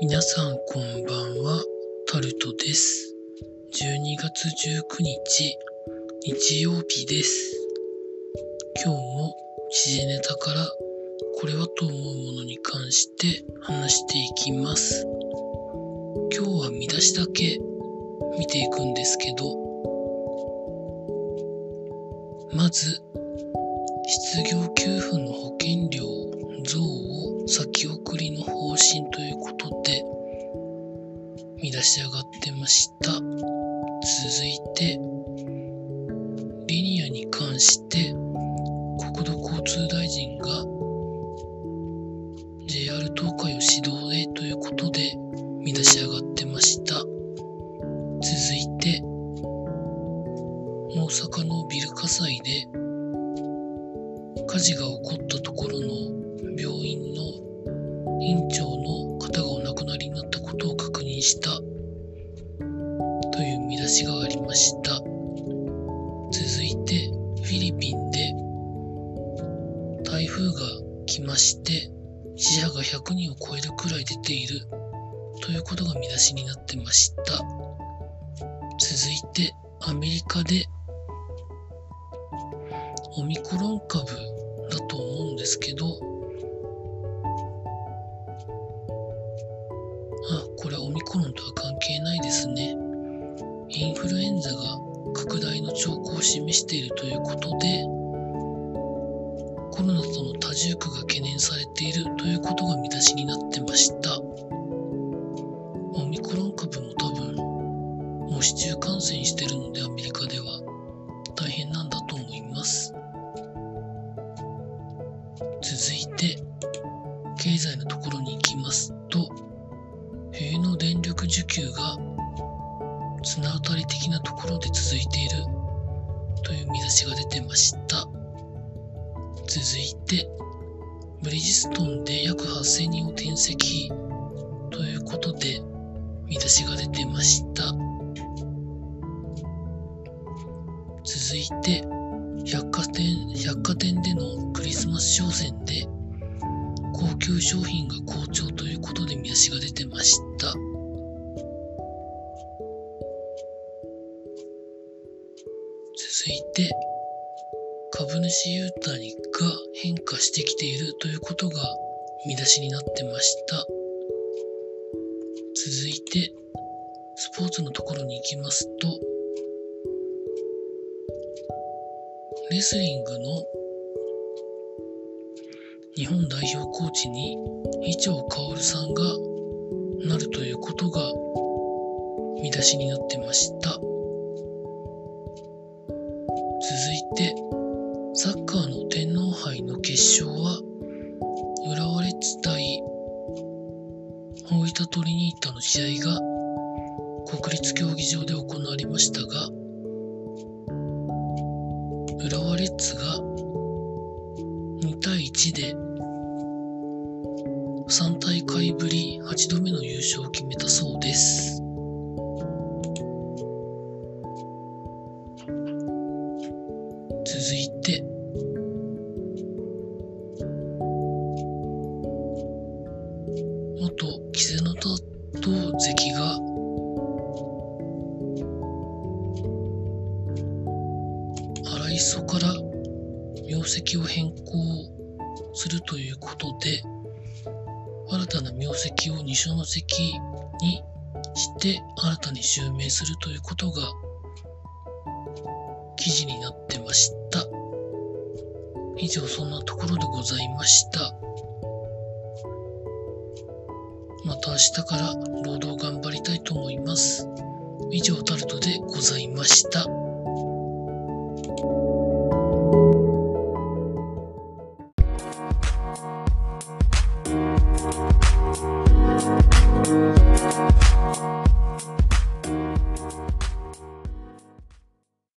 皆さんこんばんは、タルトです。12月19日、日曜日です。今日も時事ネタからこれはと思うものに関して話していきます。今日は見出しだけ見ていくんですけど、まず、失業給付の保険料増を先送し上がってました。続いて、リニアに関して国土交通大臣が JR 東海を指導へということで見出し上がってました。続いて、大阪のビル火災で火事が起こったところの病院の院長の方がお亡くなりになったことを確認した出しがありました。続いて、フィリピンで台風が来まして死者が100人を超えるくらい出ているということが見出しになってました。続いて、アメリカでオミクロン株だと思うんですけど、あ、これオミクロンとは重苦が懸念されているということが見出しになってました。オミクロン株も多分、もう市中感染してるのでアメリカでは大変なんだと思います。続いて、経済のところに行きますと、冬の電力需給が綱渡り的なところで続いているという見出しが出てました。続いて、ブリヂストンで約8000人を転籍ということで見出しが出てました。続いて、百貨店、百貨店でのクリスマス商戦で高級商品が好調ということで見出しが出てました。続いて、株主優待が変化してきているということが見出しになってました。続いて、スポーツのところに行きますと、レスリングの日本代表コーチに伊調薫さんがなるということが見出しになってました。大分トリニータの試合が国立競技場で行われましたが、浦和レッズが2対1で3大会ぶり8度目の優勝を決めたそうです。元稀勢の里関が。荒磯から名跡を変更するということで新たな名跡を二所ノ関にして新たに襲名するということが記事になってました。以上そんなところでございました。また明日から労働頑張りたいと思います。以上タルトでございました。